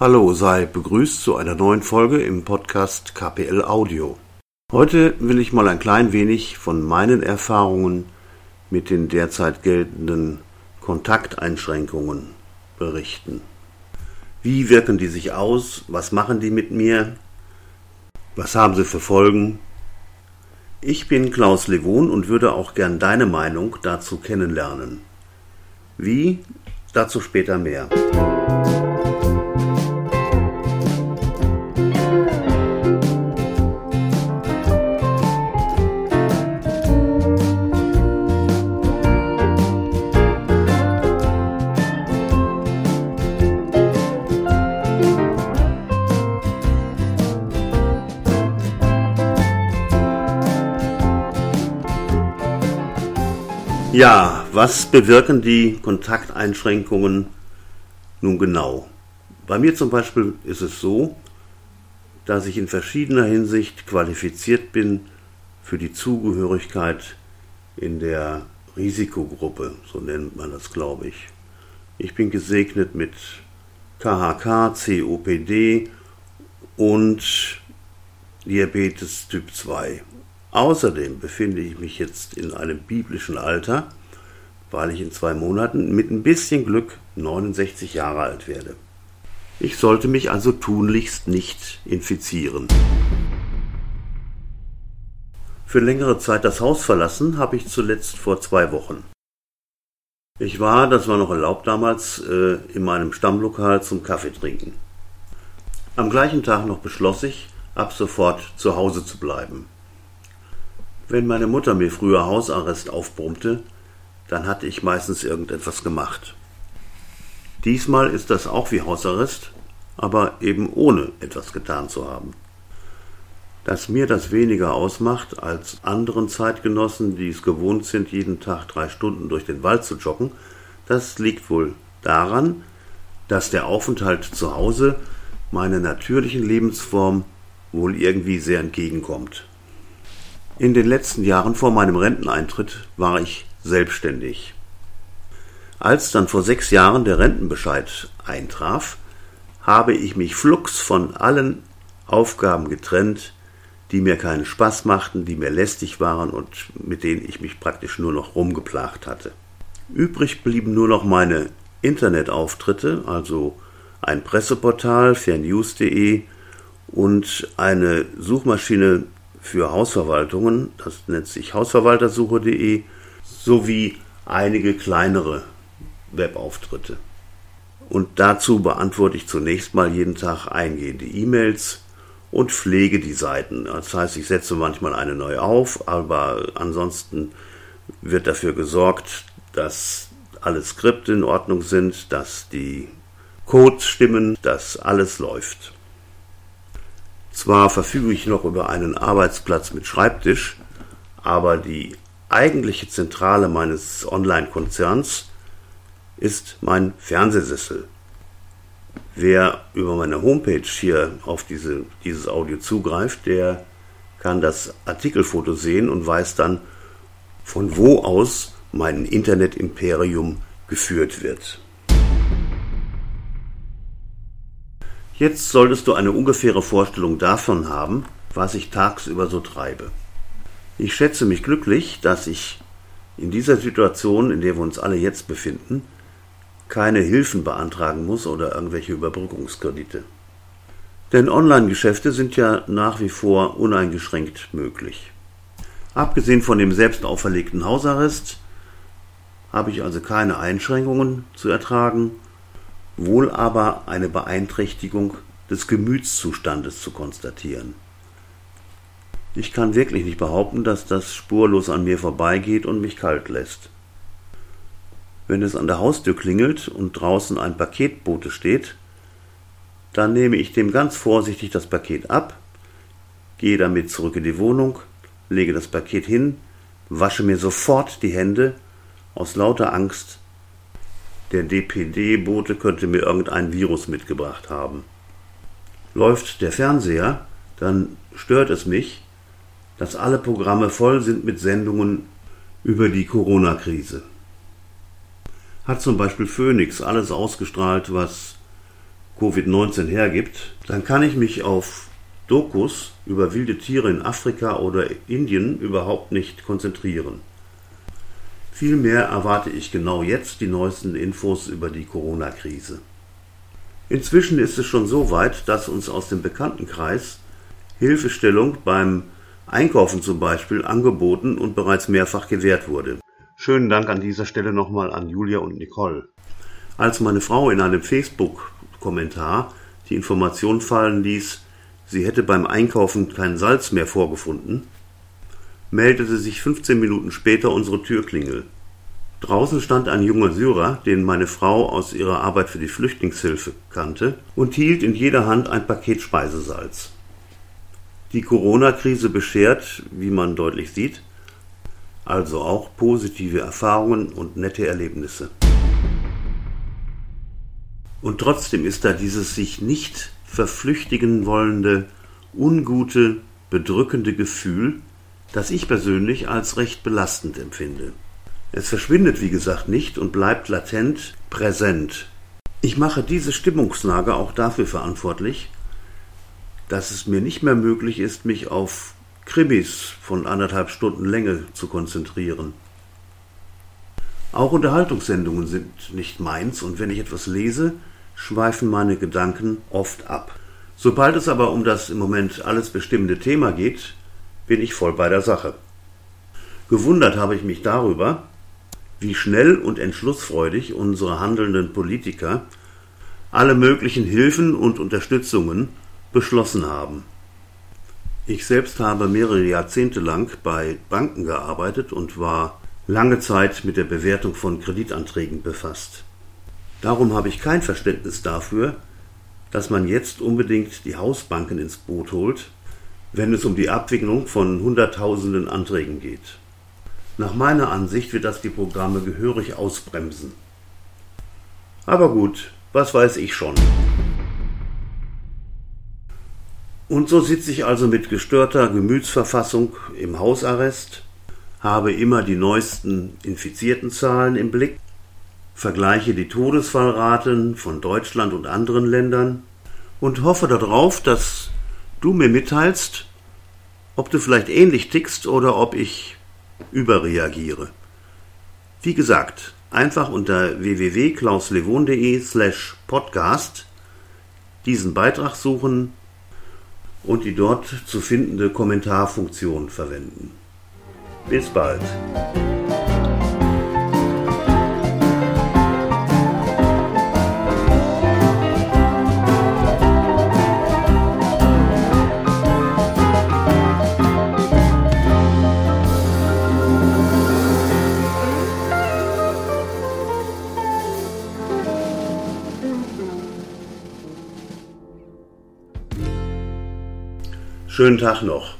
Hallo, sei begrüßt zu einer neuen Folge im Podcast KPL Audio. Heute will ich mal ein klein wenig von meinen Erfahrungen mit den derzeit geltenden Kontakteinschränkungen berichten. Wie wirken die sich aus? Was machen die mit mir? Was haben sie für Folgen? Ich bin Klaus Levon und würde auch gern deine Meinung dazu kennenlernen. Wie? Dazu später mehr. Ja, was bewirken die Kontakteinschränkungen nun genau? Bei mir zum Beispiel ist es so, dass ich in verschiedener Hinsicht qualifiziert bin für die Zugehörigkeit in der Risikogruppe, so nennt man das, glaube ich. Ich bin gesegnet mit KHK, COPD und Diabetes Typ 2. Außerdem befinde ich mich jetzt in einem biblischen Alter, weil ich in zwei Monaten mit ein bisschen Glück 69 Jahre alt werde. Ich sollte mich also tunlichst nicht infizieren. Für längere Zeit das Haus verlassen habe ich zuletzt vor zwei Wochen. Ich war, das war noch erlaubt damals, äh, in meinem Stammlokal zum Kaffee trinken. Am gleichen Tag noch beschloss ich, ab sofort zu Hause zu bleiben. Wenn meine Mutter mir früher Hausarrest aufbrummte, dann hatte ich meistens irgendetwas gemacht. Diesmal ist das auch wie Hausarrest, aber eben ohne etwas getan zu haben. Dass mir das weniger ausmacht als anderen Zeitgenossen, die es gewohnt sind, jeden Tag drei Stunden durch den Wald zu joggen, das liegt wohl daran, dass der Aufenthalt zu Hause meiner natürlichen Lebensform wohl irgendwie sehr entgegenkommt. In den letzten Jahren vor meinem Renteneintritt war ich selbstständig. Als dann vor sechs Jahren der Rentenbescheid eintraf, habe ich mich flugs von allen Aufgaben getrennt, die mir keinen Spaß machten, die mir lästig waren und mit denen ich mich praktisch nur noch rumgeplagt hatte. Übrig blieben nur noch meine Internetauftritte, also ein Presseportal, fairnews.de und eine Suchmaschine für Hausverwaltungen, das nennt sich hausverwaltersuche.de, sowie einige kleinere Webauftritte. Und dazu beantworte ich zunächst mal jeden Tag eingehende E-Mails und pflege die Seiten. Das heißt, ich setze manchmal eine neue auf, aber ansonsten wird dafür gesorgt, dass alle Skripte in Ordnung sind, dass die Codes stimmen, dass alles läuft. Zwar verfüge ich noch über einen Arbeitsplatz mit Schreibtisch, aber die eigentliche Zentrale meines Online-Konzerns ist mein Fernsehsessel. Wer über meine Homepage hier auf diese, dieses Audio zugreift, der kann das Artikelfoto sehen und weiß dann, von wo aus mein Internet-Imperium geführt wird. Jetzt solltest du eine ungefähre Vorstellung davon haben, was ich tagsüber so treibe. Ich schätze mich glücklich, dass ich in dieser Situation, in der wir uns alle jetzt befinden, keine Hilfen beantragen muss oder irgendwelche Überbrückungskredite. Denn Online-Geschäfte sind ja nach wie vor uneingeschränkt möglich. Abgesehen von dem selbst auferlegten Hausarrest habe ich also keine Einschränkungen zu ertragen wohl aber eine Beeinträchtigung des Gemütszustandes zu konstatieren. Ich kann wirklich nicht behaupten, dass das spurlos an mir vorbeigeht und mich kalt lässt. Wenn es an der Haustür klingelt und draußen ein Paketbote steht, dann nehme ich dem ganz vorsichtig das Paket ab, gehe damit zurück in die Wohnung, lege das Paket hin, wasche mir sofort die Hände aus lauter Angst, der DPD-Bote könnte mir irgendein Virus mitgebracht haben. Läuft der Fernseher, dann stört es mich, dass alle Programme voll sind mit Sendungen über die Corona-Krise. Hat zum Beispiel Phoenix alles ausgestrahlt, was Covid-19 hergibt, dann kann ich mich auf Dokus über wilde Tiere in Afrika oder Indien überhaupt nicht konzentrieren. Vielmehr erwarte ich genau jetzt die neuesten Infos über die Corona-Krise. Inzwischen ist es schon so weit, dass uns aus dem Bekanntenkreis Hilfestellung beim Einkaufen zum Beispiel angeboten und bereits mehrfach gewährt wurde. Schönen Dank an dieser Stelle nochmal an Julia und Nicole. Als meine Frau in einem Facebook-Kommentar die Information fallen ließ, sie hätte beim Einkaufen kein Salz mehr vorgefunden, meldete sich 15 Minuten später unsere Türklingel. Draußen stand ein junger Syrer, den meine Frau aus ihrer Arbeit für die Flüchtlingshilfe kannte, und hielt in jeder Hand ein Paket Speisesalz. Die Corona-Krise beschert, wie man deutlich sieht, also auch positive Erfahrungen und nette Erlebnisse. Und trotzdem ist da dieses sich nicht verflüchtigen wollende, ungute, bedrückende Gefühl, das ich persönlich als recht belastend empfinde. Es verschwindet, wie gesagt, nicht und bleibt latent präsent. Ich mache diese Stimmungslage auch dafür verantwortlich, dass es mir nicht mehr möglich ist, mich auf Krimis von anderthalb Stunden Länge zu konzentrieren. Auch Unterhaltungssendungen sind nicht meins und wenn ich etwas lese, schweifen meine Gedanken oft ab. Sobald es aber um das im Moment alles bestimmende Thema geht, bin ich voll bei der Sache. Gewundert habe ich mich darüber, wie schnell und entschlussfreudig unsere handelnden Politiker alle möglichen Hilfen und Unterstützungen beschlossen haben. Ich selbst habe mehrere Jahrzehnte lang bei Banken gearbeitet und war lange Zeit mit der Bewertung von Kreditanträgen befasst. Darum habe ich kein Verständnis dafür, dass man jetzt unbedingt die Hausbanken ins Boot holt, wenn es um die Abwicklung von Hunderttausenden Anträgen geht. Nach meiner Ansicht wird das die Programme gehörig ausbremsen. Aber gut, was weiß ich schon. Und so sitze ich also mit gestörter Gemütsverfassung im Hausarrest, habe immer die neuesten infizierten Zahlen im Blick, vergleiche die Todesfallraten von Deutschland und anderen Ländern und hoffe darauf, dass du mir mitteilst, ob du vielleicht ähnlich tickst oder ob ich überreagiere. Wie gesagt, einfach unter www.klauslevon.de slash podcast diesen Beitrag suchen und die dort zu findende Kommentarfunktion verwenden. Bis bald. Schönen Tag noch.